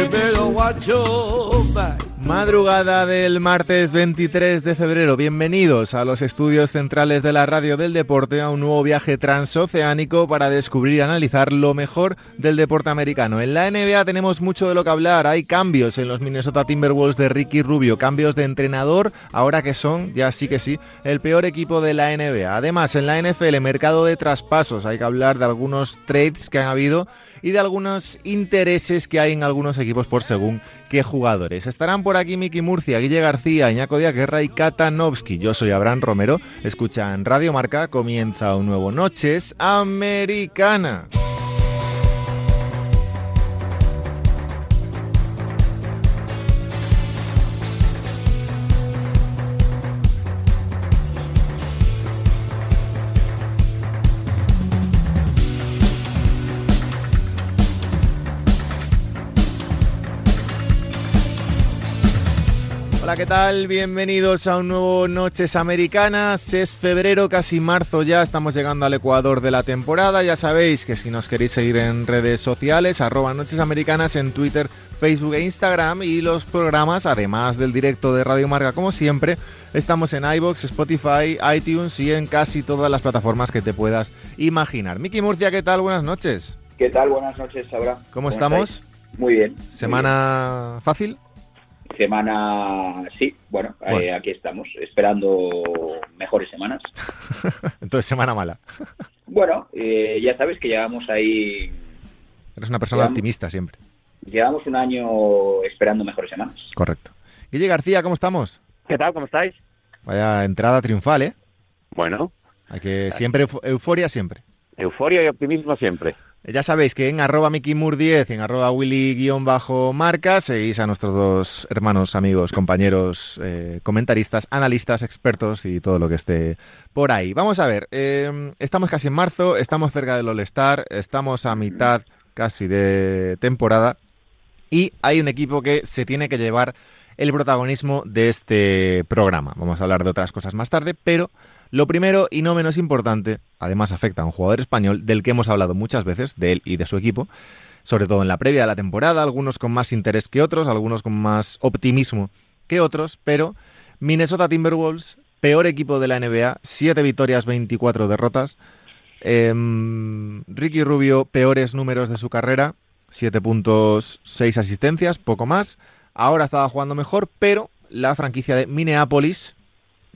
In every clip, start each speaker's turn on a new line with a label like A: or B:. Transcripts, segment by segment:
A: You better watch your back.
B: Madrugada del martes 23 de febrero. Bienvenidos a los estudios centrales de la Radio del Deporte a un nuevo viaje transoceánico para descubrir y analizar lo mejor del deporte americano. En la NBA tenemos mucho de lo que hablar. Hay cambios en los Minnesota Timberwolves de Ricky Rubio, cambios de entrenador, ahora que son, ya sí que sí, el peor equipo de la NBA. Además, en la NFL, mercado de traspasos, hay que hablar de algunos trades que han habido y de algunos intereses que hay en algunos equipos por según qué jugadores. Estarán por aquí Miki Murcia, Guille García, Iñaco Guerra y Katanovsky. Yo soy Abraham Romero. Escuchan Radio Marca. Comienza un nuevo Noches Americana. Hola, ¿qué tal? Bienvenidos a un nuevo Noches Americanas. Es febrero, casi marzo ya, estamos llegando al ecuador de la temporada. Ya sabéis que si nos queréis seguir en redes sociales, arroba Noches Americanas en Twitter, Facebook e Instagram y los programas, además del directo de Radio Marca, como siempre, estamos en iBox, Spotify, iTunes y en casi todas las plataformas que te puedas imaginar. Miki Murcia, ¿qué tal? Buenas noches.
C: ¿Qué tal? Buenas noches, Sabrá.
B: ¿Cómo, estamos?
C: Muy bien.
B: ¿Semana fácil?
C: Semana, sí, bueno, eh, aquí estamos, esperando mejores semanas.
B: Entonces, semana mala.
C: bueno, eh, ya sabes que llevamos ahí...
B: Eres una persona optimista siempre.
C: Llevamos un año esperando mejores semanas.
B: Correcto. Guille García, ¿cómo estamos?
D: ¿Qué tal? ¿Cómo estáis?
B: Vaya entrada triunfal, ¿eh?
D: Bueno.
B: Hay que siempre, euforia siempre.
D: Euforia y optimismo siempre.
B: Ya sabéis que en arroba MickeyMur10 y en arroba Willy-Marca seguís a nuestros dos hermanos, amigos, compañeros, eh, comentaristas, analistas, expertos y todo lo que esté por ahí. Vamos a ver, em, estamos casi en marzo, estamos cerca del All-Star, estamos a mitad casi de temporada y hay un equipo que se tiene que llevar el protagonismo de este programa. Vamos a hablar de otras cosas más tarde, pero lo primero y no menos importante, además afecta a un jugador español del que hemos hablado muchas veces, de él y de su equipo, sobre todo en la previa de la temporada, algunos con más interés que otros, algunos con más optimismo que otros, pero Minnesota Timberwolves, peor equipo de la NBA, 7 victorias, 24 derrotas. Em, Ricky Rubio, peores números de su carrera, 7 puntos, 6 asistencias, poco más. Ahora estaba jugando mejor, pero la franquicia de Minneapolis,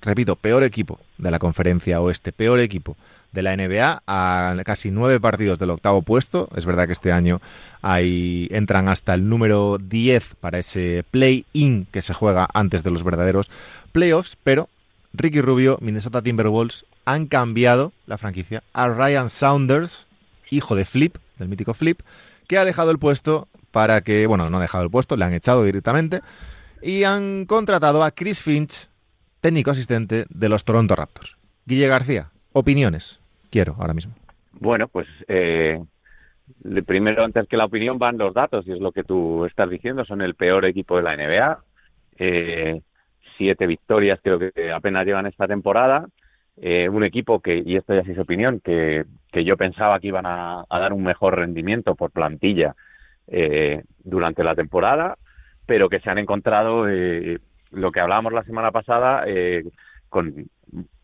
B: repito, peor equipo de la conferencia oeste, peor equipo de la NBA a casi nueve partidos del octavo puesto. Es verdad que este año ahí entran hasta el número 10 para ese play-in que se juega antes de los verdaderos playoffs, pero Ricky Rubio, Minnesota Timberwolves han cambiado la franquicia a Ryan Saunders, hijo de Flip, del mítico Flip, que ha dejado el puesto para que, bueno, no ha dejado el puesto, le han echado directamente y han contratado a Chris Finch, técnico asistente de los Toronto Raptors. Guille García, opiniones. Quiero ahora mismo.
D: Bueno, pues eh, primero, antes que la opinión, van los datos, y es lo que tú estás diciendo. Son el peor equipo de la NBA. Eh, siete victorias creo que apenas llevan esta temporada. Eh, un equipo que, y esto ya es su opinión, que, que yo pensaba que iban a, dar un mejor rendimiento por plantilla durante la temporada, pero que se han encontrado lo que hablábamos la semana pasada, eh, con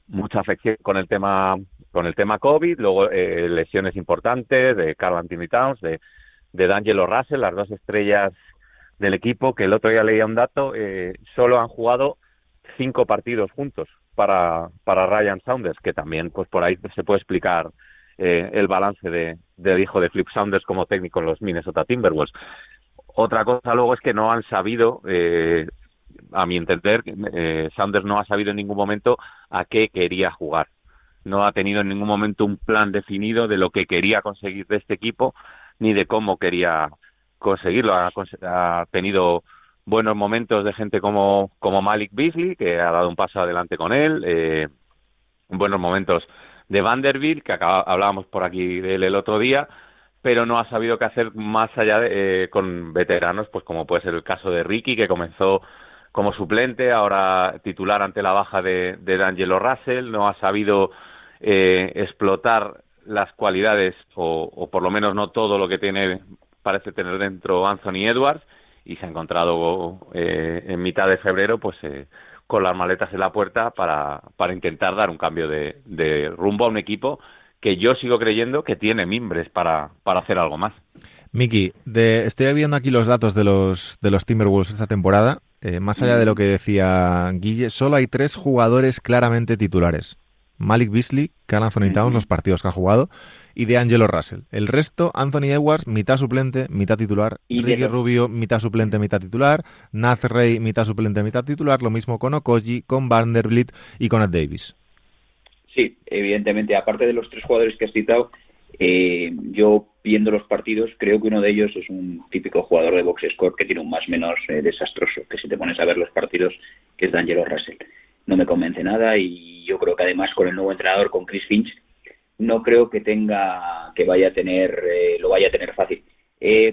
D: mucha afección con el tema con el tema COVID, luego eh, lesiones importantes de Carl Anthony Towns, de, de D'Angelo Russell, las dos estrellas del equipo, que el otro día leía un dato, eh, solo han jugado cinco partidos juntos para, para Ryan Saunders, que también pues por ahí se puede explicar el balance de, del hijo de Flip Saunders como técnico en los Minnesota Timberwolves. Otra cosa luego es que no han sabido eh, a mi entender, eh, Sanders no ha sabido en ningún momento a qué quería jugar. No ha tenido en ningún momento un plan definido de lo que quería conseguir de este equipo ni de cómo quería conseguirlo. Ha, tenido buenos momentos de gente como, como Malik Beasley, que ha dado un paso adelante con él, eh, buenos momentos de Vanderbilt, que hablábamos por aquí de él el otro día, pero no ha sabido qué hacer más allá de, eh, con veteranos, pues como puede ser el caso de Ricky, que comenzó como suplente, ahora titular ante la baja de, de D'Angelo Russell, no ha sabido eh, explotar las cualidades, o, por lo menos no todo lo que tiene parece tener dentro Anthony Edwards, y se ha encontrado eh, en mitad de febrero, pues con las maletas en la puerta para, para intentar dar un cambio de, de rumbo a un equipo que yo sigo creyendo que tiene mimbres para, para hacer algo más.
B: Miki, estoy viendo aquí los datos de los, de los Timberwolves esta temporada. Eh, más allá de lo que decía Guille, solo hay tres jugadores claramente titulares. Malik Beasley, Cal Anthony Towns, los partidos que ha jugado, y de Angelo Russell. El resto, Anthony Edwards, mitad suplente, mitad titular. Y Ricky Rubio, mitad suplente, mitad titular. Naz Rey, mitad suplente, mitad titular. Lo mismo con Okoji, con Vanderbilt y con Ed Davis.
C: Sí, evidentemente, aparte de los tres jugadores que has citado, eh, yo viendo los partidos creo que uno de ellos es un típico jugador de box score que tiene un más menos eh, desastroso, que si te pones a ver los partidos, que es D'Angelo Russell. No me convence nada y yo creo que además con el nuevo entrenador, con Chris Finch, no creo que tenga, que vaya a tener, eh, lo vaya a tener fácil.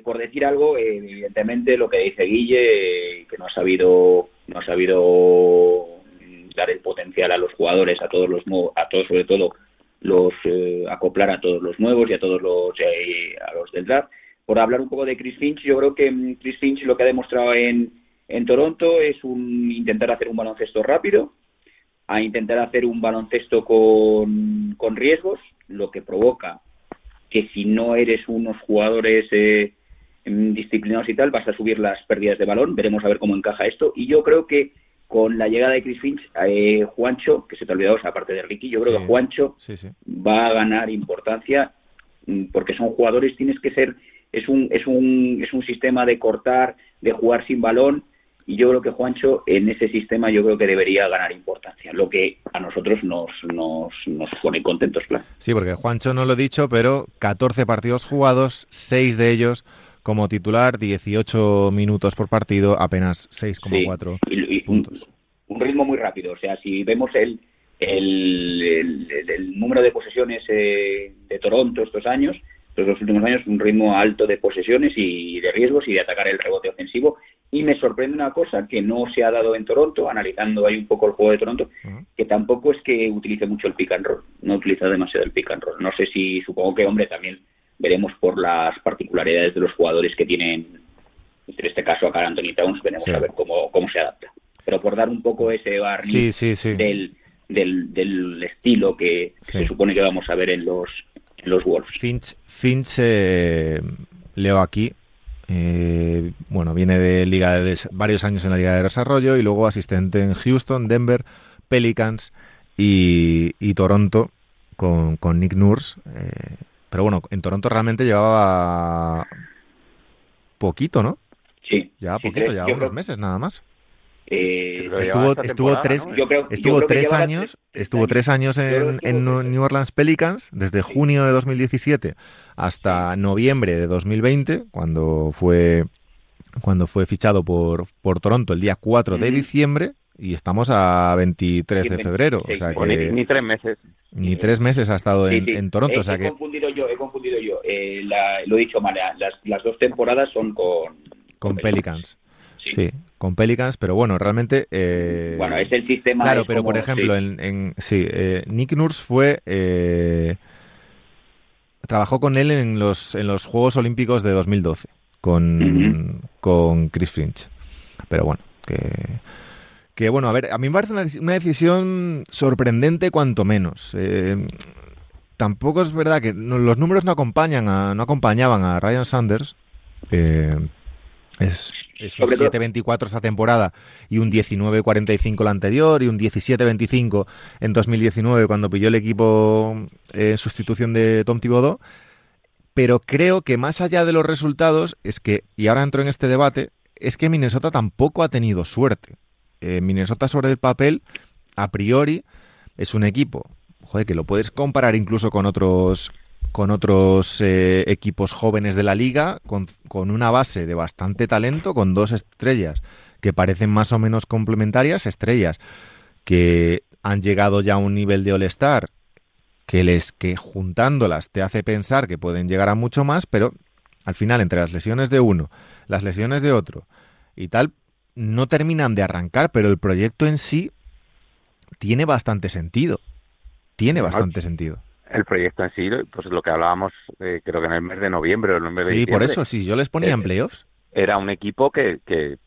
C: por decir algo, evidentemente lo que dice Guille, que no ha sabido, no ha sabido dar el potencial a los jugadores, a todos los a todos sobre todo los eh, acoplar a todos los nuevos y a todos los eh, a los del draft. Por hablar un poco de Chris Finch, yo creo que mm, Chris Finch lo que ha demostrado en, en Toronto es un intentar hacer un baloncesto rápido, a intentar hacer un baloncesto con, con riesgos, lo que provoca que si no eres unos jugadores eh, disciplinados y tal, vas a subir las pérdidas de balón. Veremos a ver cómo encaja esto. Y yo creo que con la llegada de Chris Finch, eh, Juancho, que se te ha olvidado esa parte de Ricky, yo creo que Juancho va a ganar importancia mm, porque son jugadores, tienes que ser, es un, es un, es un sistema de cortar, de jugar sin balón, y yo creo que Juancho en ese sistema yo creo que debería ganar importancia, lo que a nosotros nos, nos, nos pone contentos, claro.
B: Sí, porque Juancho no lo he dicho, pero 14 partidos jugados, 6 de ellos como titular, 18 minutos por partido, apenas 6,4 puntos.
C: Un, ritmo muy rápido, o sea, si vemos el, el, número de posesiones eh, de Toronto estos años, estos los últimos años, un ritmo alto de posesiones y de riesgos y de atacar el rebote ofensivo. Y me sorprende una cosa que no se ha dado en Toronto, analizando ahí un poco el juego de Toronto, que tampoco es que utilice mucho el pick and roll, no utiliza demasiado el pick and roll. No sé si, supongo que, hombre, también veremos por las particularidades de los jugadores que tienen, en este caso a Carl Anthony Towns, veremos a ver cómo, cómo se adapta. Pero por dar un poco ese barniz del, del, del, estilo que se supone que vamos a ver en los, en los Wolves.
B: Finch, Finch eh, leo aquí, eh, bueno, viene de liga de varios años en la Liga de Desarrollo y luego asistente en Houston, Denver, Pelicans y, y Toronto con, con Nick Nurse. Eh, pero bueno, en Toronto realmente llevaba poquito, ¿no?
C: Sí.
B: Ya poquito, ya unos meses nada más.
C: Eh,
B: estuvo estuvo tres, estuvo tres años estuvo tres años en, en, New Orleans Pelicans desde junio de 2017 hasta noviembre de 2020 cuando fue cuando fue fichado por, por Toronto el día 4 de diciembre y estamos a 23 de febrero. o sea
D: que, ni, tres meses.
B: Ni tres meses ha estado en, Toronto. o sea
C: he
B: que...
C: confundido yo, he confundido yo. Eh, lo he dicho mal, las, las, dos temporadas son con...
B: Con, Pelicans. Sí. con Pelicans, pero bueno, realmente... Eh,
C: bueno, es el sistema...
B: Claro, pero por ejemplo, en, en, sí, eh, Nick Nurse fue... trabajó con él en los, en los Juegos Olímpicos de 2012, con, con Chris Finch. Pero bueno, que que bueno, a ver, a mí me parece una, decisión sorprendente cuanto menos. Eh, tampoco es verdad que los números no acompañan no acompañaban a Ryan Sanders. Eh, es, un 7-24 esta temporada y un 19-45 la anterior y un 17-25 en 2019 cuando pilló el equipo en sustitución de Tom Thibodeau. Pero creo que más allá de los resultados es que, y ahora entro en este debate, es que Minnesota tampoco ha tenido suerte. Eh, Minnesota sobre el papel, a priori, es un equipo, joder, que lo puedes comparar incluso con otros con otros eh, equipos jóvenes de la liga, con, con, una base de bastante talento, con dos estrellas que parecen más o menos complementarias, estrellas que han llegado ya a un nivel de All-Star que les que juntándolas te hace pensar que pueden llegar a mucho más, pero al final entre las lesiones de uno, las lesiones de otro y tal, no terminan de arrancar, pero el proyecto en sí tiene bastante sentido. Tiene bastante sentido.
D: El proyecto en sí, pues lo que hablábamos, eh, creo que en el mes de noviembre o el mes de
B: Sí, por eso, si yo les ponía en eh, playoffs.
D: Era un equipo que, que,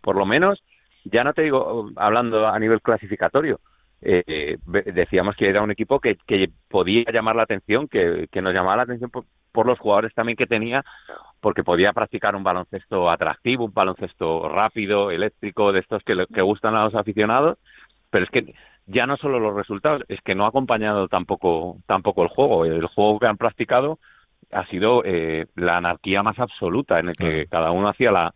D: por lo menos, ya no te digo hablando a nivel clasificatorio, eh, decíamos que era un equipo que, que podía llamar la atención, que, que nos llamaba la atención por, por, los jugadores también que tenía, porque podía practicar un baloncesto atractivo, un baloncesto rápido, eléctrico, de estos que, que gustan a los aficionados, pero es que ya no solo los resultados, es que no ha acompañado tampoco, tampoco el juego. El juego que han practicado ha sido eh, la anarquía más absoluta, en el que cada uno hacía la,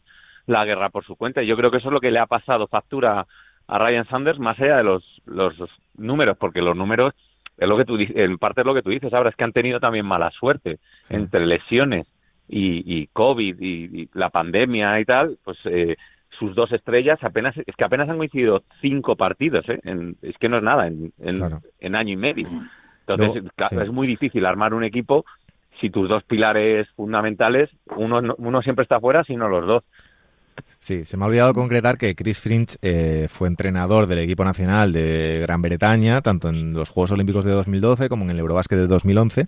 D: la guerra por su cuenta. Y yo creo que eso es lo que le ha pasado factura a Ryan Sanders, más allá de los, los números, porque los números, es lo que tú, en parte es lo que tú dices ahora, es que han tenido también mala suerte entre lesiones y, y COVID y, la pandemia y tal, pues eh, sus dos estrellas apenas es que apenas han coincidido cinco partidos ¿eh? es que no es nada en, en, año y medio. Entonces es muy difícil armar un equipo si tus dos pilares fundamentales uno uno siempre está fuera sino los dos
B: Sí, se me ha olvidado concretar que Chris Fringe eh, fue entrenador del equipo nacional de Gran Bretaña, tanto en los Juegos Olímpicos de 2012 como en el Eurobásquet de 2011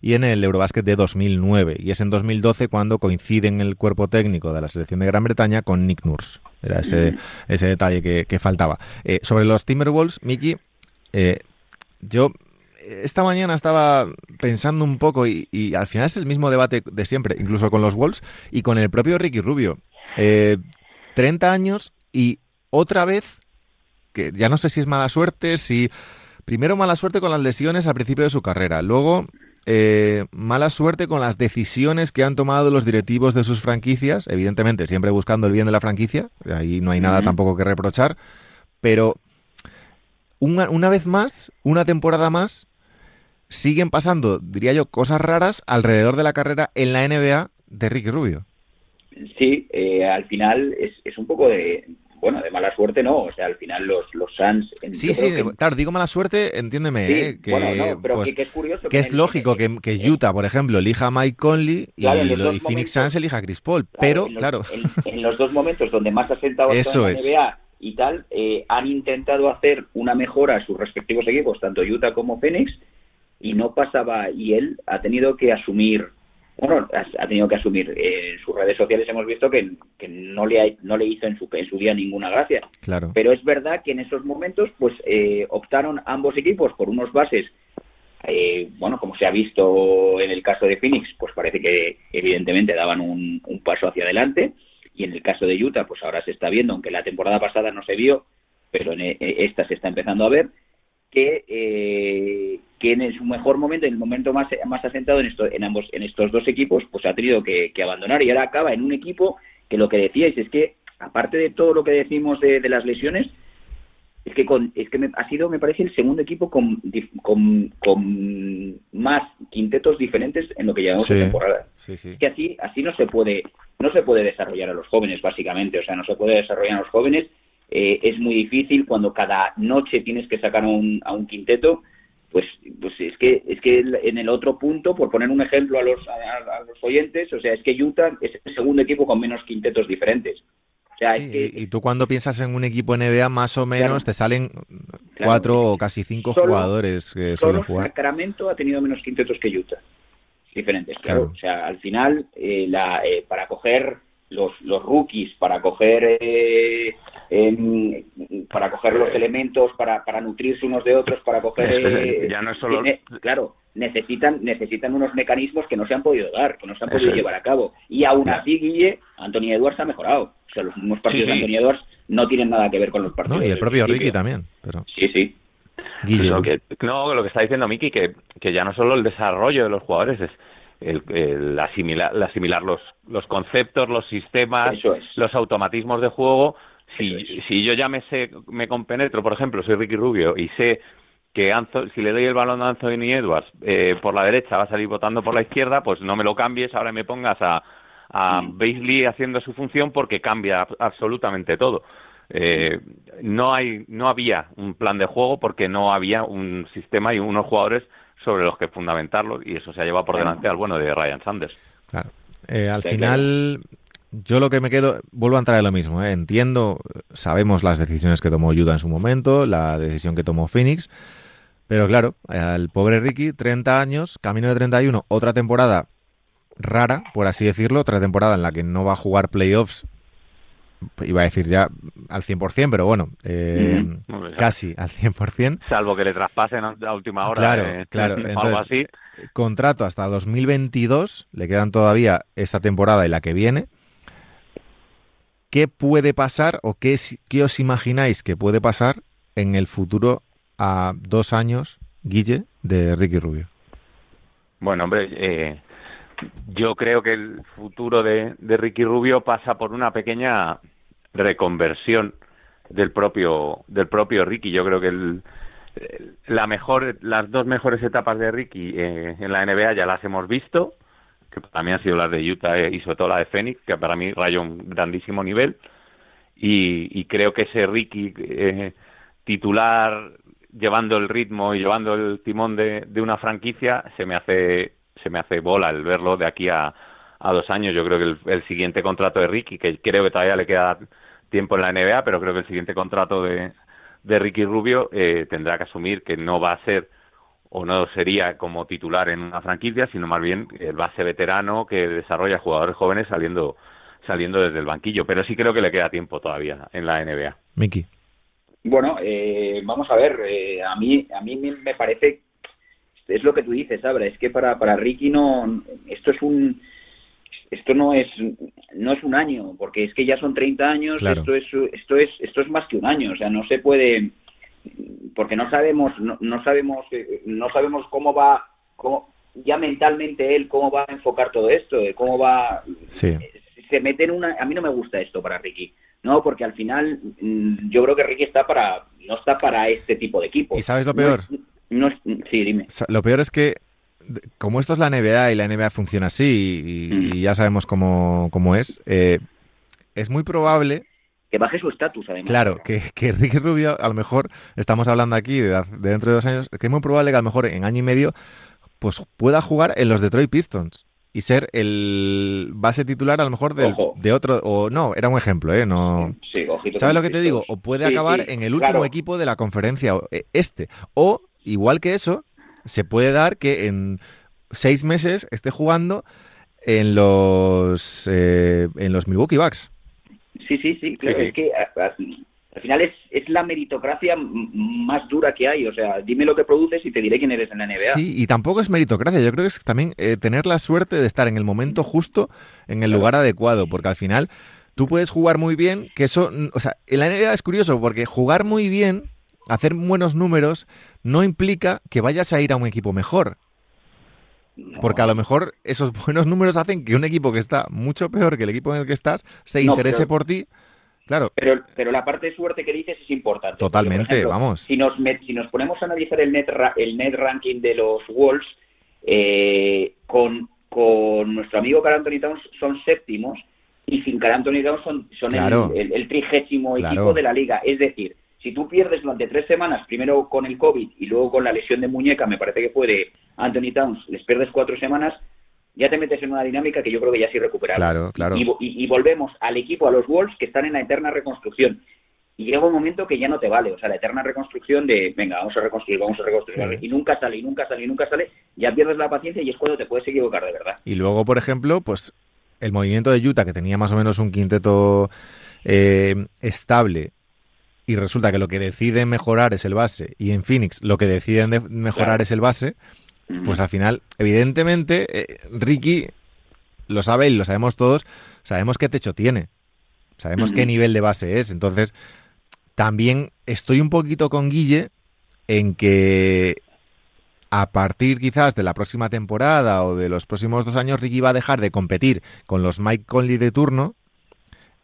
B: y en el Eurobásquet de 2009. Y es en 2012 cuando coincide en el cuerpo técnico de la selección de Gran Bretaña con Nick Nurse. Era ese, ese detalle que, faltaba. Eh, sobre los Timberwolves, Mickey, eh, yo esta mañana estaba pensando un poco y, al final es el mismo debate de siempre, incluso con los Wolves y con el propio Ricky Rubio. 30 eh, años y otra vez, que ya no sé si es mala suerte, si... Primero mala suerte con las lesiones al principio de su carrera, luego eh, mala suerte con las decisiones que han tomado los directivos de sus franquicias, evidentemente siempre buscando el bien de la franquicia, ahí no hay nada tampoco que reprochar, pero una, una, vez más, una temporada más, siguen pasando, diría yo, cosas raras alrededor de la carrera en la NBA de Ricky Rubio.
C: Sí, eh, al final es, es un poco de, bueno, de mala suerte no, o sea, al final los, los Suns...
B: Sí, sí, claro, digo mala suerte, entiéndeme, eh, que, pues, que, es curioso... Que, es lógico que, que, Utah, por ejemplo, elija a Mike Conley y, y Phoenix Suns elija a Chris Paul, pero, claro...
C: En, los dos momentos donde más ha sentado Eso la NBA y tal, eh, han intentado hacer una mejora a sus respectivos equipos, tanto Utah como Phoenix, y no pasaba, y él ha tenido que asumir bueno, ha, tenido que asumir. en sus redes sociales hemos visto que, no, le no le hizo en su, en su día ninguna gracia.
B: Claro.
C: Pero es verdad que en esos momentos pues eh, optaron ambos equipos por unos bases, eh, bueno, como se ha visto en el caso de Phoenix, pues parece que evidentemente daban un, paso hacia adelante. Y en el caso de Utah, pues ahora se está viendo, aunque la temporada pasada no se vio, pero en esta se está empezando a ver, que, eh, que en su mejor momento, en el momento más, más asentado en, esto, en, ambos, en estos dos equipos, pues ha tenido que, abandonar y ahora acaba en un equipo que lo que decíais es que, aparte de todo lo que decimos de, las lesiones, es que, con, es que me, ha sido, me parece, el segundo equipo con, con, más quintetos diferentes en lo que llevamos de temporada. Que así, así no se puede, no se puede desarrollar a los jóvenes, básicamente. O sea, no se puede desarrollar a los jóvenes eh, es muy difícil cuando cada noche tienes que sacar a un, a un quinteto pues pues es que es que en el otro punto por poner un ejemplo a los a, los oyentes o sea es que Utah es el segundo equipo con menos quintetos diferentes. O sea,
B: y tú cuando piensas en un equipo NBA más o menos te salen cuatro o casi cinco jugadores que
C: suelen jugar. Sacramento ha tenido menos quintetos que Utah diferentes claro, o sea al final eh, la, eh, para coger los, los rookies para coger eh, para coger los elementos para, para nutrirse unos de otros para coger
D: eh, ya no es solo
C: claro necesitan necesitan unos mecanismos que no se han podido dar que no se han podido llevar a cabo. Y aún así Guille Anthony Edwards ha mejorado. O sea los mismos partidos de Anthony Edwards no tienen nada que ver con los partidos
B: no, y el propio Ricky también pero
C: sí sí.
D: Guille. que, no, lo que está diciendo Miki, que, que ya no solo el desarrollo de los jugadores, es el, asimilar, asimilar los, los conceptos, los sistemas, los automatismos de juego. Si, si yo ya me sé, me compenetro, por ejemplo, soy Ricky Rubio y sé que si le doy el balón a Anthony Edwards eh, por la derecha va a salir votando por la izquierda, pues no me lo cambies, ahora me pongas a, a Baisley haciendo su función porque cambia absolutamente todo. Eh, no hay, no había un plan de juego porque no había un sistema y unos jugadores sobre los que fundamentarlo y eso se ha llevado por delante al bueno de Ryan Sanders.
B: Claro. Eh, al final, yo lo que me quedo, vuelvo a entrar en lo mismo. ¿eh? Entiendo, sabemos las decisiones que tomó Yuda en su momento, la decisión que tomó Phoenix, pero claro, al pobre Ricky, 30 años, camino de 31, otra temporada rara, por así decirlo, otra temporada en la que no va a jugar playoffs, iba a decir ya al 100%, pero bueno, eh, casi al 100%.
D: Salvo que le traspasen a última hora.
B: Claro, eh, claro. algo así. Contrato hasta 2022, le quedan todavía esta temporada y la que viene. ¿Qué puede pasar o qué, qué os imagináis que puede pasar en el futuro a dos años, Guille, de Ricky Rubio?
D: Bueno, hombre, eh, yo creo que el futuro de, Ricky Rubio pasa por una pequeña reconversión del propio del propio Ricky. Yo creo que el, la mejor, las dos mejores etapas de Ricky eh, en la NBA ya las hemos visto, que para mí han sido las de Utah y sobre todo la de Phoenix, que para mí rayó un grandísimo nivel. Y, creo que ese Ricky eh, titular llevando el ritmo y llevando el timón de, una franquicia se me hace se me hace bola el verlo de aquí a, a dos años. Yo creo que el, siguiente contrato de Ricky, que creo que todavía le queda tiempo en la NBA, pero creo que el siguiente contrato de, de Ricky Rubio eh, tendrá que asumir que no va a ser o no sería como titular en una franquicia, sino más bien el base veterano que desarrolla jugadores jóvenes saliendo saliendo desde el banquillo. Pero sí creo que le queda tiempo todavía en la NBA.
B: Miki.
C: Bueno, eh, vamos a ver, eh, a mí a mí me parece es lo que tú dices, Abra, es que para para Ricky no esto es un esto no es no es un año, porque es que ya son 30 años, esto es esto es esto es más que un año, o sea, no se puede porque no sabemos no, no sabemos eh, no sabemos cómo va cómo, ya mentalmente él cómo va a enfocar todo esto, cómo va
B: sí.
C: se mete en una a mí no me gusta esto para Ricky. No, porque al final mm, yo creo que Ricky está para no está para este tipo de equipo.
B: ¿Y sabes lo peor?
C: No sí, dime.
B: Lo peor es que como esto es la NBA y la NBA funciona así y, mm. ya sabemos cómo, cómo es, eh, es muy probable
C: que baje su estatus, además.
B: Claro, que, que, Ricky Rubio, a lo mejor, estamos hablando aquí de, dentro de dos años, que es muy probable que a lo mejor en año y medio pues pueda jugar en los Detroit Pistons y ser el base titular a lo mejor de otro o no era un ejemplo eh no sabes lo que te digo o puede acabar en el último equipo de la conferencia eh, este o igual que eso se puede dar que en seis meses esté jugando en los eh, en los Milwaukee Bucks
C: sí sí sí claro es que al final es, es la meritocracia más dura que hay. O sea, dime lo que produces y te diré quién eres en la NBA.
B: Sí, y tampoco es meritocracia. Yo creo que es también eh, tener la suerte de estar en el momento justo, en el lugar adecuado, porque al final tú puedes jugar muy bien, que eso, o sea, en la NBA es curioso, porque jugar muy bien, hacer buenos números, no implica que vayas a ir a un equipo mejor. Porque a lo mejor esos buenos números hacen que un equipo que está mucho peor que el equipo en el que estás se interese por ti Claro.
C: Pero, pero la parte de suerte que dices es importante.
B: Totalmente, vamos.
C: Si nos, si nos ponemos a analizar el net, el net ranking de los Wolves, eh, con, con nuestro amigo Carl Anthony Towns son séptimos y sin Carl Anthony Towns son, el, el, trigésimo equipo de la liga. Es decir, si tú pierdes durante tres semanas, primero con el COVID y luego con la lesión de muñeca, me parece que puede Anthony Towns, les pierdes cuatro semanas, ya te metes en una dinámica que yo creo que ya es irrecuperable.
B: Claro, claro.
C: Y, volvemos al equipo, a los Wolves, que están en la eterna reconstrucción. Y llega un momento que ya no te vale, o sea, la eterna reconstrucción de, venga, vamos a reconstruir, vamos a reconstruir, y nunca sale, y nunca sale, y nunca sale, ya pierdes la paciencia y es cuando te puedes equivocar de verdad.
B: Y luego, por ejemplo, pues el movimiento de Utah, que tenía más o menos un quinteto eh, estable, y resulta que lo que deciden mejorar es el base, y en Phoenix lo que deciden mejorar es el base, pues al final, evidentemente, eh, Ricky lo sabe y lo sabemos todos, sabemos qué techo tiene, sabemos qué nivel de base es. Entonces, también estoy un poquito con Guille en que a partir quizás de la próxima temporada o de los próximos dos años, Ricky va a dejar de competir con los Mike Conley de turno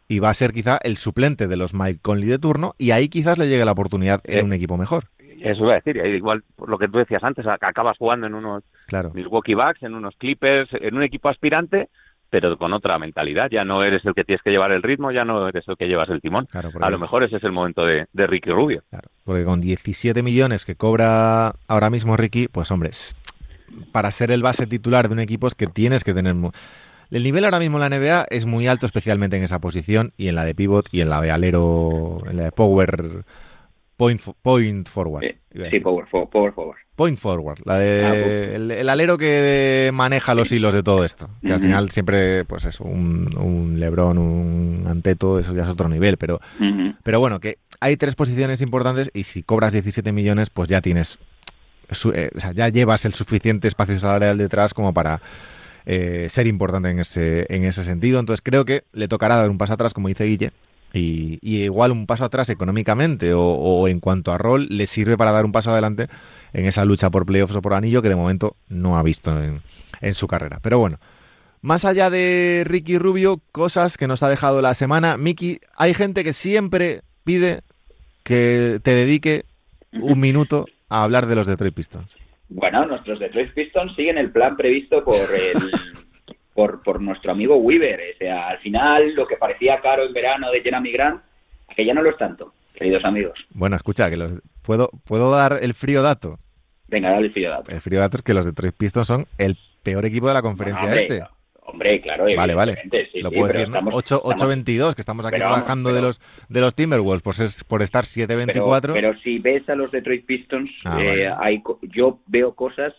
B: y va a ser quizá el suplente de los Mike Conley de turno y ahí quizás le llegue la oportunidad en eh, un equipo mejor
D: Eso iba a decir, igual lo que tú decías antes, acabas jugando en unos
B: Claro.
D: Milwaukee Bucks, en unos Clippers, en un equipo aspirante, pero con otra mentalidad. Ya no eres el que tienes que llevar el ritmo, ya no eres el que llevas el timón.
B: Claro, porque-
D: A lo mejor ese es el momento de, de Ricky Rubio.
B: Claro, porque con 17 millones que cobra ahora mismo Ricky, pues hombre, para ser el base titular de un equipo es que tienes que tener... El nivel ahora mismo en la NBA es muy alto, especialmente en esa posición y en la de pivot y en la de alero, en la de power point, point forward.
C: Sí, power, power forward.
B: Point forward, la de,
C: Ah, pues.
B: el, el alero que maneja los hilos de todo esto. Que al final siempre, pues eso, un, un Lebron, un Anteto, eso ya es otro nivel, pero pero bueno, que hay tres posiciones importantes y si cobras 17 millones, pues ya tienes, su- eh, o sea, ya llevas el suficiente espacio salarial detrás como para eh, ser importante en ese, en ese sentido. Entonces creo que le tocará dar un paso atrás, como dice Guille, y, igual un paso atrás económicamente o, en cuanto a rol le sirve para dar un paso adelante en esa lucha por playoffs o por anillo que de momento no ha visto en, en su carrera. Pero bueno. Más allá de Ricky Rubio, cosas que nos ha dejado la semana. Miki, hay gente que siempre pide que te dedique un minuto a hablar de los Detroit Pistons.
C: Bueno, nuestros Detroit Pistons siguen el plan previsto por el por, por nuestro amigo Weaver. O sea, al final lo que parecía caro en verano de Jeremy Grant, que ya no lo es tanto, queridos amigos.
B: Bueno, escucha, que los, ¿puedo, ¿puedo dar el frío dato?
C: Venga, dale el frío dato.
B: El frío dato es que los Detroit Pistons son el peor equipo de la conferencia
C: hombre,
B: este.
C: Hombre, claro,
B: Vale, vale.
C: sí,
B: Lo
C: sí,
B: puedo
C: pero
B: decir, ¿no?
C: estamos-
B: 8
C: estamos-
B: 8-22, que estamos aquí
C: Pero
B: trabajando de
C: pero-
B: los de los Timberwolves por, ser, por estar
C: pero,
B: 7-24.
C: pero si ves a los Detroit Pistons,
B: Ah,
C: eh,
B: vale.
C: hay, yo veo cosas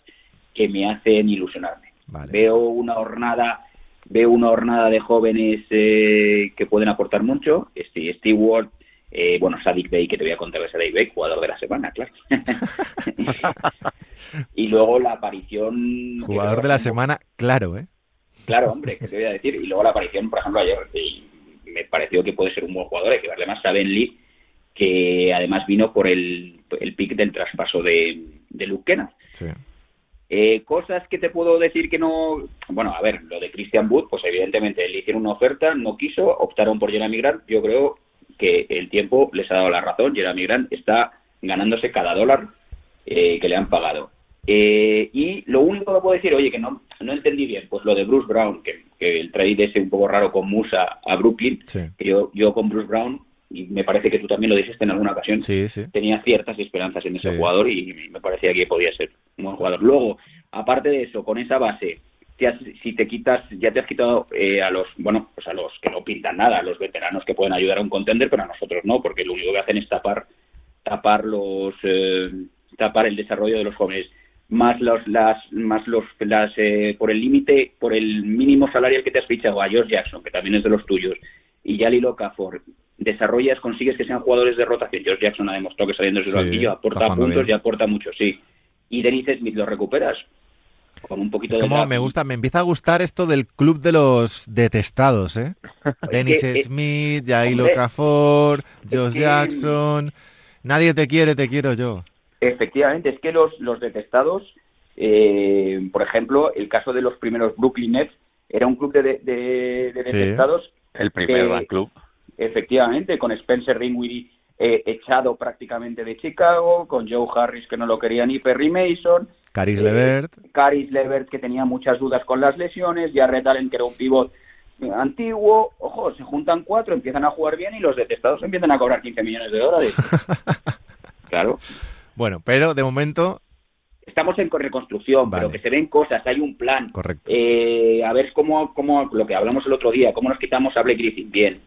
C: que me hacen ilusionarme.
B: Vale.
C: Veo una hornada, veo una hornada de jóvenes eh, que pueden aportar mucho. Steve, Steve Ward, eh, bueno, Sadik Bey, que te voy a contar de Sadik Bey, jugador de la semana, claro. y luego la aparición...
B: Jugador de la semana, claro, ¿eh?
C: Claro, hombre, que te voy a decir. Y luego la aparición, por ejemplo, ayer, me pareció que puede ser un buen jugador. Hay que darle más a Ben Lee, que además vino por el, el pick del traspaso de, de Luke Kennard.
B: Sí.
C: Eh, cosas que te puedo decir que no. Bueno, a ver, lo de Christian Wood, pues evidentemente le hicieron una oferta, no quiso, optaron por Jeremy Grant. Yo creo que el tiempo les ha dado la razón. Jeremy Grant está ganándose cada dólar eh, que le han pagado. Eh, y lo único que puedo decir, oye, que no, no entendí bien, pues lo de Bruce Brown, que, que el trade ese un poco raro con Musa a Brooklyn,
B: Sí.
C: que yo, yo con Bruce Brown, y me parece que tú también lo dijiste en alguna ocasión,
B: Sí, sí.
C: tenía ciertas esperanzas en ese jugador y me parecía que podía ser un buen jugador. Luego, aparte de eso, con esa base, te has- si te quitas, ya te has quitado eh, a los, bueno, pues a los que no pintan nada, a los veteranos que pueden ayudar a un contender, pero a nosotros no, porque lo único que hacen es tapar, tapar los, eh, tapar el desarrollo de los jóvenes. Más los, las, más los, las, eh, por el límite, por el mínimo salarial que te has fichado a George Jackson, que también es de los tuyos, y Yali Okafor, desarrollas, consigues que sean jugadores de rotación. George Jackson ha demostrado que saliendo del
B: Sí,
C: banquillo aporta puntos
B: bien.
C: y aporta mucho, sí. Y Dennis Smith lo recuperas con un poquito
B: Es
C: de
B: como me gusta, me empieza a gustar esto del club de los detestados, ¿eh? Dennis
C: que,
B: Smith,
C: hombre,
B: Okafor, Josh
C: que-
B: Jackson. Nadie te quiere, te quiero yo.
C: Efectivamente, es que los, los detestados, eh, por ejemplo, el caso de los primeros Brooklyn Nets, era un club de, de- de- de
B: Sí.
C: detestados,
D: El primer gran club.
C: efectivamente, con Spencer Dinwiddie eh, echado prácticamente de Chicago, con Joe Harris que no lo quería ni Perry Mason,
B: Caris
C: Eh,
B: Levert.
C: Caris Levert que tenía muchas dudas con las lesiones, Jarrett Allen que era un pivot eh, antiguo, ojo, se juntan cuatro, empiezan a jugar bien y los detestados empiezan a cobrar 15 millones de dólares. claro.
B: Bueno, pero de momento,
C: Estamos en reconstrucción,
B: Vale.
C: pero que se ven cosas, hay un plan.
B: correcto.
C: Eh, a ver cómo, cómo, lo que hablamos el otro día, cómo nos quitamos a Blake Griffin. Bien.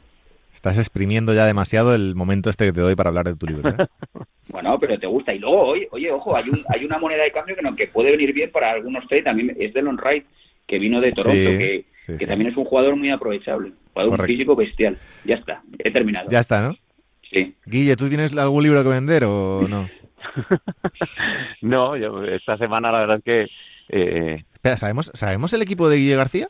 B: Estás exprimiendo ya demasiado el momento este que te doy para hablar de tu libro. ¿eh?
C: Bueno, pero te gusta. Y luego, oye, oye ojo, hay, un, hay una moneda de cambio que, no, que puede venir bien para algunos trades. También es Delon Wright, que vino de Toronto,
B: Sí,
C: que,
B: sí,
C: que
B: sí.
C: también es un jugador muy aprovechable. Jugador
B: Correcto.
C: físico bestial. Ya está, he terminado.
B: Ya está, ¿no?
C: Sí.
B: Guille, ¿tú tienes algún libro que vender o no?
D: no, yo esta semana la verdad es que eh,
B: Espera, ¿sabemos, ¿sabemos el equipo de Guille García?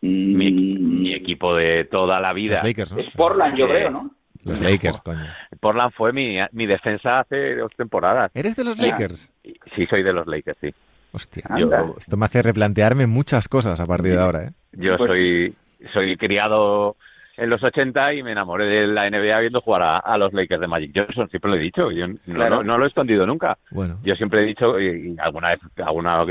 D: mi,
C: Mm,
D: mi equipo de toda la vida.
B: Los Lakers, ¿no?
C: Es Portland, yo creo, ¿no?
B: Los Lakers, coño.
D: Portland fue mi, mi defensa hace dos temporadas.
B: ¿Eres de los. Lakers?
D: Sí, soy de los Lakers, sí.
B: Hostia, yo- esto me hace replantearme muchas cosas a partir de ahora, ¿eh?
D: Yo
C: Pues-
D: soy soy criado en los 80 y me enamoré de la NBA viendo jugar a, los Lakers de Magic Johnson, siempre lo he dicho, yo no, lo he escondido nunca. Bueno. Yo siempre he dicho, y, alguna vez, alguna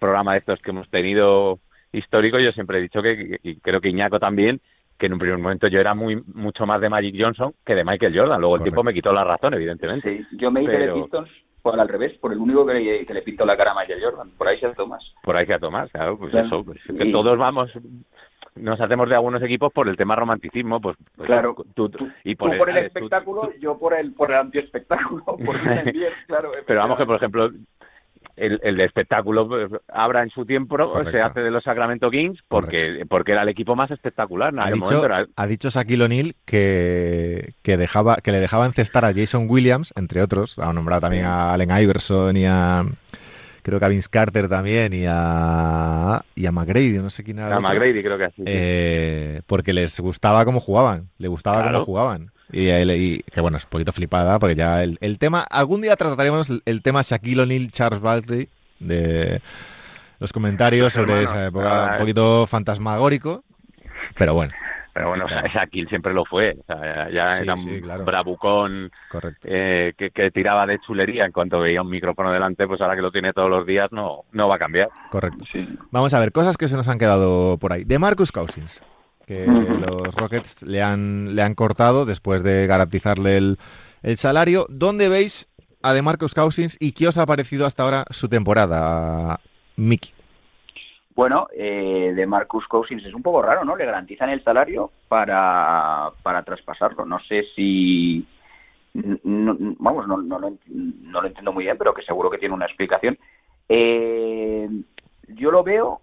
D: programa de estos que hemos tenido histórico, yo siempre he dicho que, y creo que Iñaco también, que en un primer momento yo era muy mucho más de Magic Johnson que de Michael Jordan. Luego el tiempo me quitó la razón, evidentemente.
C: Sí, yo me hice de Pistons por al revés, por el único que le, que le pintó la cara a Michael Jordan. Por ahí se Tomás.
D: Por ahí se Tomás, claro, pues eso. Pues, que todos vamos nos hacemos de algunos equipos por el tema romanticismo, pues,
C: pues claro, tú, y por, el, espectáculo, yo por el por el antiespectáculo, por bien, claro.
D: Pero vamos que por ejemplo el, el espectáculo pues, Abra en su tiempo se hace de los Sacramento Kings porque porque era el equipo más espectacular.
B: Ha dicho, ha dicho Shaquille O'Neal que, que, dejaba, que le dejaba encestar a Jason Williams, entre otros, ha nombrado también a Allen Iverson y a creo que a Vince Carter también y a, y a McGrady, no sé quién era.
D: A McGrady creo que así.
B: Eh, porque les gustaba cómo jugaban, le gustaba cómo jugaban. Y, y, que bueno, es un poquito flipada porque ya el, el tema, algún día trataremos el, tema Shaquille O'Neal, Charles Barkley, de los comentarios sobre esa época un poquito fantasmagórico, pero bueno.
D: Pero bueno, Shaquille siempre lo fue. ya era un bravucón eh, que, tiraba de chulería en cuanto veía un micrófono delante, pues ahora que lo tiene todos los días no, no va a cambiar.
B: Correcto. Vamos a ver, cosas que se nos han quedado por ahí. De Marcus Cousins que los Rockets le han, le han cortado después de garantizarle el, el salario. ¿Dónde veis a DeMarcus Cousins y qué os ha parecido hasta ahora su temporada, Mickey?
C: Bueno, eh, de Marcus Cousins es un poco raro, ¿no? Le garantizan el salario para, para traspasarlo. No sé si... vamos, no, no, no, lo entiendo muy bien, pero que seguro que tiene una explicación. Eh, yo lo veo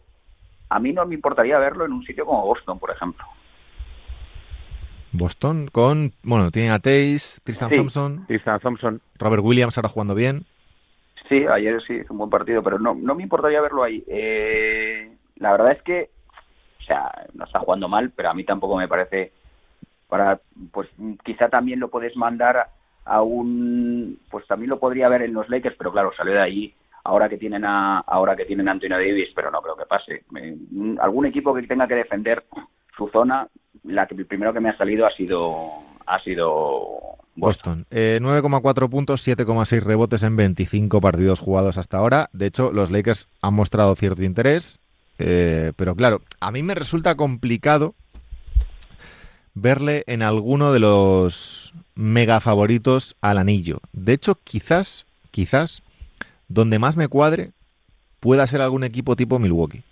C: a mí no me importaría verlo en un sitio como Boston, por ejemplo.
B: Boston con, bueno, tiene a Tays, Tristan Thompson,
D: Tristan Thompson,
B: Robert Williams ahora jugando bien.
C: Sí, ayer sí hizo un buen partido, pero no, no me importaría verlo ahí. Eh, la verdad es que, o sea, no está jugando mal, pero a mí tampoco me parece para, pues quizá también lo puedes mandar a un, pues también lo podría ver en los Lakers, pero claro, salió de ahí ahora que tienen a ahora que tienen a Antonio Davis, pero no creo que pase. algún equipo que tenga que defender su zona, la que el primero que me ha salido ha sido ha sido
B: Boston. 9,4 eh, puntos, 7,6 rebotes en 25 partidos jugados hasta ahora. De hecho, los Lakers han mostrado cierto interés, eh, pero claro, a mí me resulta complicado verle en alguno de los mega favoritos al anillo. De hecho, quizás, quizás donde más me cuadre pueda ser algún equipo tipo Milwaukee.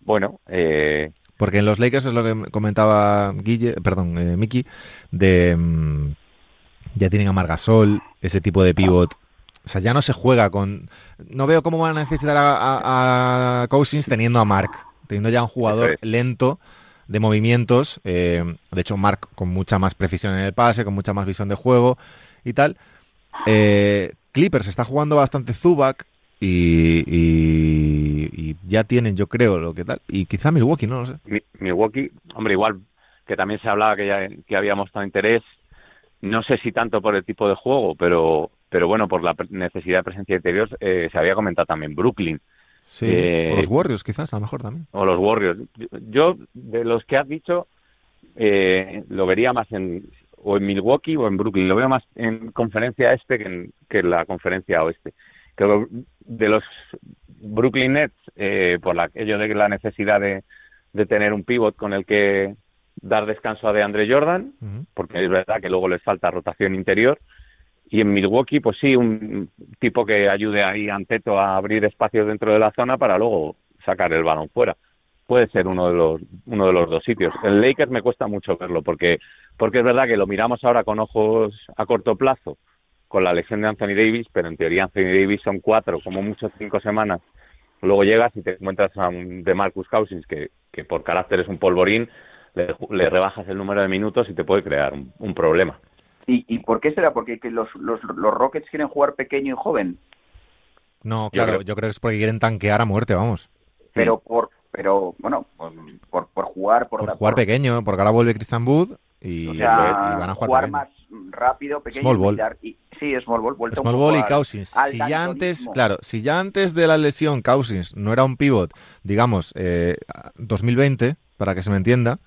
D: Bueno, eh...
B: porque en los Lakers es lo que comentaba Guille, perdón, eh, Miki, de mm, ya tienen a Margasol, ese tipo de pivot. O sea, ya no se juega con. No veo cómo van a necesitar a, a, Cousins teniendo a Mark, teniendo ya un jugador lento de movimientos. Eh, de hecho, Mark con mucha más precisión en el pase, con mucha más visión de juego y tal. Eh, Clippers está jugando bastante Zubac y, ya tienen, yo creo, lo que tal. Y quizá Milwaukee, no lo sé.
D: Milwaukee, hombre, igual que también se hablaba que, ya, que había mostrado interés. No sé si tanto por el tipo de juego, pero, pero bueno, por la necesidad de presencia interior, eh, se había comentado también Brooklyn.
B: Sí, eh, o los Warriors quizás, a lo mejor también.
D: O los Warriors. Yo, de los que has dicho, eh, lo vería más en o en Milwaukee o en Brooklyn. Lo veo más en conferencia este que en, que la conferencia oeste. Creo de los Brooklyn Nets, eh, por la, ello de la necesidad de, de, tener un pivot con el que dar descanso a DeAndre Jordan, porque es verdad que luego les falta rotación interior. Y en Milwaukee, pues sí, un tipo que ayude ahí a Anteto a abrir espacios dentro de la zona para luego sacar el balón fuera puede ser uno de los uno de los dos sitios. El Lakers me cuesta mucho verlo porque porque es verdad que lo miramos ahora con ojos a corto plazo con la lesión de Anthony Davis, pero en teoría Anthony Davis son cuatro, como mucho cinco semanas. Luego llegas y te encuentras a un de Marcus Cousins que, que por carácter es un polvorín, le, rebajas el número de minutos y te puede crear un, problema.
C: ¿Y, ¿Y, por qué será? ¿Porque que los, los, los Rockets quieren jugar pequeño y joven?
B: No, claro, yo creo, que es porque quieren tanquear a muerte, vamos.
C: Pero por pero bueno, por, por, jugar...
B: Por, jugar pequeño, porque ahora vuelve Christian Wood y, van a
C: jugar, más rápido, pequeño. Y, sí, small ball.
B: Small ball y Cousins. Si ya antes, claro, si ya antes de la lesión Cousins no era un pivot, digamos, eh, 2020, para que se me entienda,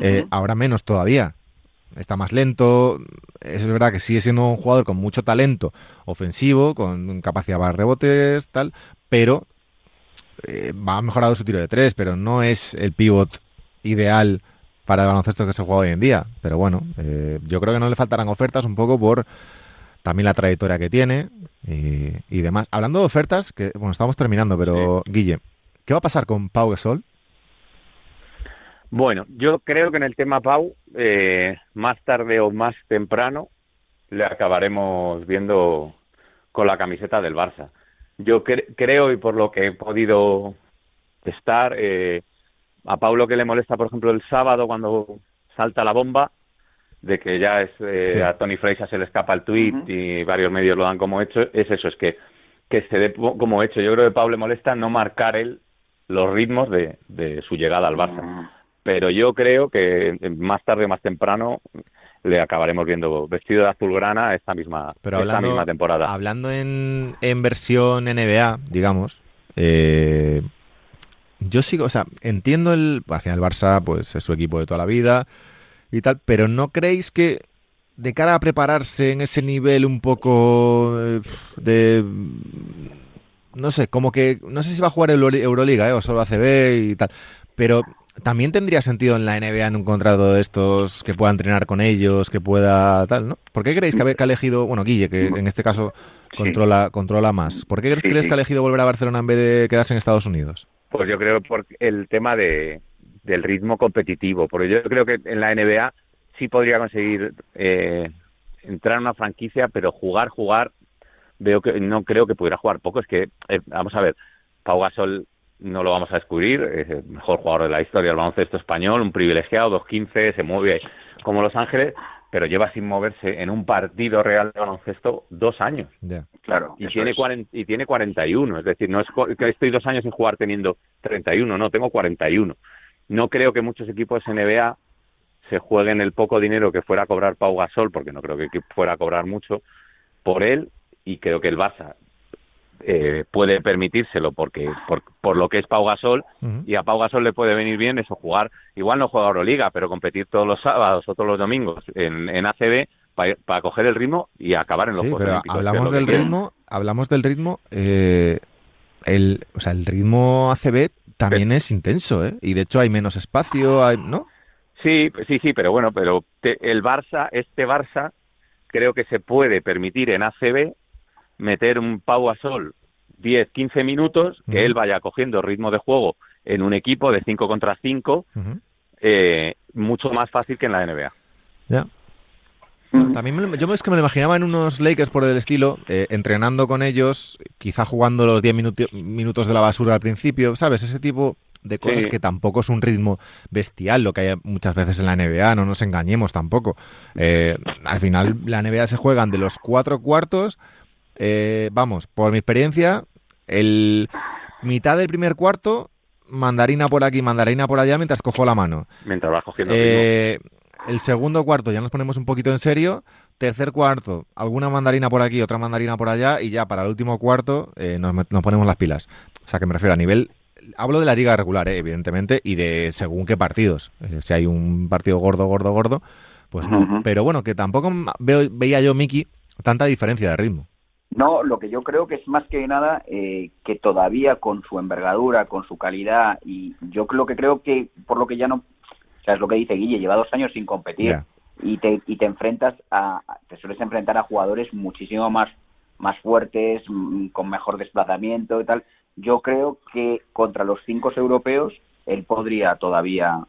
B: eh, ahora menos todavía. Está más lento, es verdad que sigue siendo un jugador con mucho talento ofensivo, con capacidad para rebotes, tal, pero eh, va mejorado su tiro de tres, pero no es el pivot ideal para el baloncesto que se juega hoy en día. Pero bueno, eh, yo creo que no le faltarán ofertas un poco por también la trayectoria que tiene y, demás. Hablando de ofertas, que bueno, estamos terminando, pero Guille, ¿qué va a pasar con Pau Gasol?
D: Bueno, yo creo que en el tema Pau, eh, más tarde o más temprano, le acabaremos viendo con la camiseta del Barça. Yo creo, y por lo que he podido estar, eh, a Pau que le molesta, por ejemplo, el sábado cuando salta la bomba, de que ya es eh, a Tony Fraser se le escapa el tweet y varios medios lo dan como hecho, es eso, es que, que se dé como hecho. Yo creo que a Pau le molesta no marcar él los ritmos de, de su llegada al Barça. Ah. Pero yo creo que más tarde o más temprano le acabaremos viendo vestido de azulgrana esta misma,
B: Pero
D: esta misma temporada.
B: Hablando en, en versión NBA, digamos, eh, yo sigo, o sea, entiendo el. Al final, el Barça, pues es su equipo de toda la vida y tal, pero ¿no creéis que de cara a prepararse en ese nivel un poco eh, de. No sé, como que. No sé si va a jugar Euroliga, ¿eh? O solo ACB y tal. Pero también tendría sentido en la NBA en un contrato de estos que pueda entrenar con ellos, que pueda tal, ¿no? ¿Por qué creéis que, ha elegido, bueno, Guille, que en este caso controla, controla más, ¿por qué crees que ha elegido volver a Barcelona en vez de quedarse en Estados Unidos?
D: Pues yo creo por el tema de, del ritmo competitivo, porque yo creo que en la NBA sí podría conseguir eh, entrar en una franquicia, pero jugar, jugar, veo que no creo que pudiera jugar poco. Es que, eh, vamos a ver, Pau Gasol no lo vamos a descubrir, es el mejor jugador de la historia del baloncesto español, un privilegiado, 2'15, se mueve como Los Ángeles, pero lleva sin moverse en un partido real de baloncesto dos años.
C: Claro.
D: Y tiene, y tiene 41, es decir, no es que estoy dos años sin jugar teniendo 31, no, tengo 41. No creo que muchos equipos NBA se jueguen el poco dinero que fuera a cobrar Pau Gasol, porque no creo que fuera a cobrar mucho, por él, y creo que el Barça eh, puede permitírselo porque por, por, lo que es Pau Gasol y a Pau Gasol le puede venir bien eso jugar igual no juega Euroliga pero competir todos los sábados o todos los domingos en, en ACB para, coger el ritmo y acabar en los
B: sí, pero hablamos del ritmo hablamos del ritmo eh, el o sea el ritmo ACB también es intenso ¿eh? y de hecho hay menos espacio hay, no
D: sí sí sí pero bueno pero el Barça este Barça creo que se puede permitir en ACB meter un Pau a Sol 10, 15 minutos, que él vaya cogiendo ritmo de juego en un equipo de 5 contra 5, eh, mucho más fácil que en la NBA.
B: Ya. También yo es que me lo imaginaba en unos Lakers por el estilo, eh, entrenando con ellos, quizá jugando los 10 minutos de la basura al principio, ¿sabes? Ese tipo de cosas que tampoco es un ritmo bestial lo que hay muchas veces en la NBA, no nos engañemos tampoco. Eh, al final la NBA se juegan de los cuatro cuartos eh, vamos, por mi experiencia, el mitad del primer cuarto, mandarina por aquí, mandarina por allá, mientras cojo la mano.
D: Mientras vas cogiendo
B: eh, el segundo cuarto ya nos ponemos un poquito en serio. Tercer cuarto, alguna mandarina por aquí, otra mandarina por allá, y ya para el último cuarto eh, nos, ponemos las pilas. O sea, que me refiero a nivel hablo de la liga regular, evidentemente, y de según qué partidos. si hay un partido gordo, gordo, gordo, pues no. Pero bueno, que tampoco veo, veía yo, Miki, tanta diferencia de ritmo.
C: No, lo que yo creo que es más que nada eh, que todavía con su envergadura, con su calidad, y yo lo que creo que, por lo que ya no, sea, es lo que dice Guille, lleva dos años sin competir y, te, y te enfrentas a, te sueles enfrentar a jugadores muchísimo más, más fuertes, mm, con mejor desplazamiento y tal. Yo creo que contra los cinco europeos él podría todavía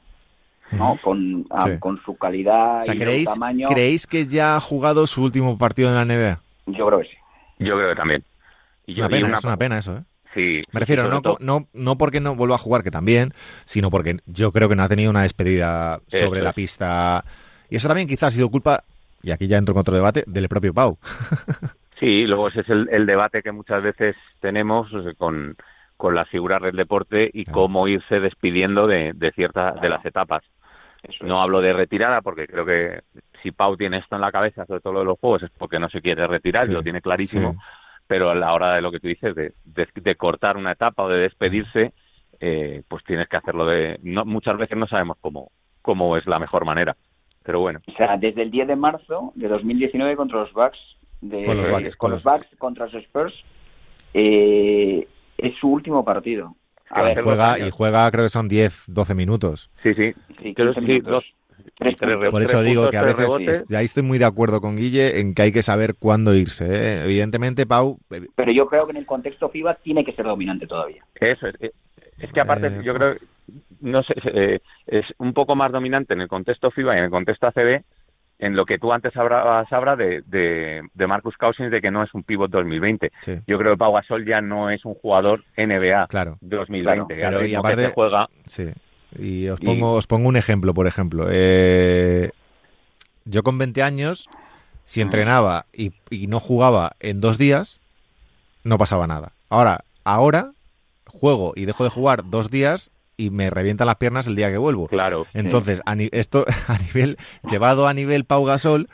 C: ¿no? Con, con su calidad y
B: ¿creéis,
C: tamaño.
B: ¿Creéis que ya ha jugado su último partido en la NBA?
C: Yo creo que sí.
D: Yo creo que también.
B: es, una pena, es una pena eso, ¿eh?
D: Sí.
B: Me refiero, no, no, no porque no vuelva a jugar, que también, sino porque yo creo que no ha tenido una despedida sobre la pista. Y eso también quizás ha sido culpa, y aquí ya entro en otro debate, del propio Pau.
D: sí, luego ese es el, debate que muchas veces tenemos con, con las figuras del deporte y cómo irse despidiendo de, de ciertas de las etapas. No hablo de retirada porque creo que si Pau tiene esto en la cabeza, sobre todo lo de los juegos, es porque no se quiere retirar y lo tiene clarísimo pero a la hora de lo que tú dices, de, de, cortar una etapa o de despedirse, eh, pues tienes que hacerlo de... No, muchas veces no sabemos cómo, cómo es la mejor manera, pero bueno.
C: O sea, desde el 10 de marzo de 2019 contra los Bucks, de,
B: con
C: eh, los Bucks, contra los Spurs, eh, es su último partido. A ver,
B: juega, y juega creo que son 10, 12 minutos.
D: Sí, sí.
C: sí,
D: creo, sí
C: Tres
D: tres
C: puntos.
B: Por
D: tres
B: eso digo
D: puntos,
B: que a veces,
D: rebotes.
B: y ahí estoy muy de acuerdo con Guille en que hay que saber cuándo irse. ¿eh? Evidentemente, Pau, eh,
C: Pero yo creo que en el contexto FIBA tiene que ser dominante todavía.
D: Eso es. eh, Es que aparte,
B: Eh,
D: yo creo, no sé, eh, es un poco más dominante en el contexto FIBA y en el contexto ACB, en lo que tú antes hablabas, Abra, de, de, de Marcus Cousins, de que no es un pivot 2020.
B: sí,
D: Yo creo que Pau Gasol ya no es un jugador NBA
B: claro.
D: 2020.
B: Claro, pero y
D: que
B: aparte-
D: se juega,
B: Sí. Y os
D: Y-
B: pongo, os pongo un ejemplo, por ejemplo. Eh, yo con 20 años, si
C: Mm.
B: entrenaba y, y no jugaba en dos días, no pasaba nada. Ahora, ahora juego y dejo de jugar dos días y me revientan las piernas el día que vuelvo.
D: claro.
B: Entonces, a esto a nivel, llevado a nivel Pau Gasol,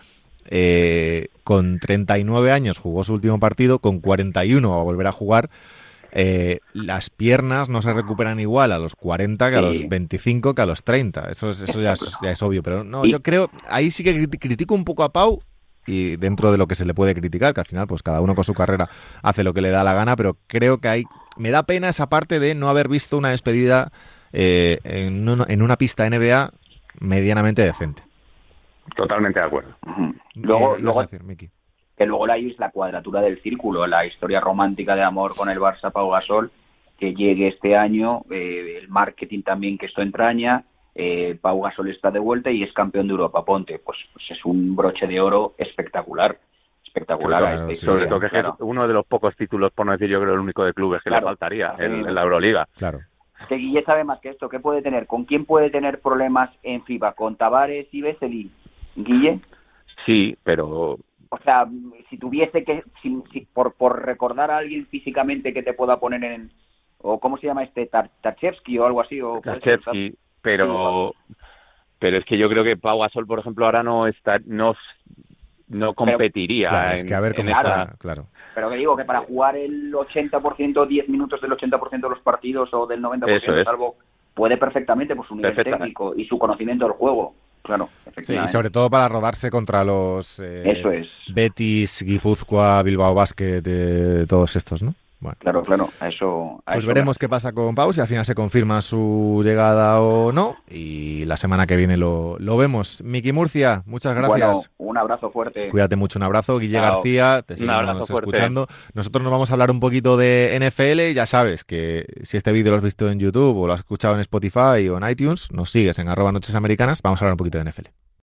B: eh, con 39 años jugó su último partido, con 41 va a volver a jugar. Eh, las piernas no se recuperan igual a los 40 que a los
C: Sí.
B: 25 que a los 30. Eso, es, eso ya, es, ya es obvio. Pero no, yo creo, ahí sí que criti- critico un poco a Pau y dentro de lo que se le puede criticar, que al final pues cada uno con su carrera hace lo que le da la gana, pero creo que hay, me da pena esa parte de no haber visto una despedida eh, en, una, en una pista NBA medianamente decente.
D: Totalmente de acuerdo.
C: Ujú.
B: ¿Qué
C: Luego, luego
B: a decir, Miki?
C: Que luego la es la cuadratura del círculo, la historia romántica de amor con el Barça Pau Gasol, que llegue este año, eh, el marketing también que esto entraña, eh, Pau Gasol está de vuelta y es campeón de Europa, ponte, pues, pues es un broche de oro espectacular, espectacular.
B: Claro, sí,
D: Sobre todo que es uno de los pocos títulos, por no decir yo creo el único de clubes que
C: Claro.
D: le faltaría en la Euroliga.
B: Claro.
C: Que Guille sabe más que esto, ¿qué puede tener? ¿Con quién puede tener problemas en FIBA? ¿Con Tavares y Vesely? ¿Guille?
D: Sí, pero
C: O sea, si tuviese que, si, si- por, por recordar a alguien físicamente que te pueda poner en, o cómo se llama este, Tarchevsky o algo así, o
D: Krzyzewski, pero pero es que yo creo que Pau Gasol, por ejemplo, ahora no está no no competiría
B: Claro, es que a ver cómo está, claro.
C: pero que digo que para jugar el 80%, 10 minutos del 80% de los partidos o del 90%
D: Eso es.
C: salvo, puede perfectamente por su nivel técnico y su conocimiento del juego. Claro,
B: Sí, y
C: efectivamente.
B: sobre todo para rodarse contra los eh,
C: Eso es.
B: Betis, Guipúzcoa, Bilbao Basket, eh, todos estos, ¿no? Bueno.
C: Claro, claro, a eso... a
B: Pues
C: eso
B: veremos qué pasa con Pau, si al final se confirma su llegada o no. Y la semana que viene lo, lo vemos. Miki Murcia, muchas gracias.
C: Bueno, un abrazo fuerte.
B: Cuídate mucho, un abrazo. Guille
C: Chao.
B: García, te seguimos escuchando. Nosotros nos vamos a hablar un poquito de NFL. Ya sabes que si este vídeo lo has visto en YouTube o lo has escuchado en Spotify o en iTunes, nos sigues en arroba noches americanas. Vamos a hablar un poquito de NFL.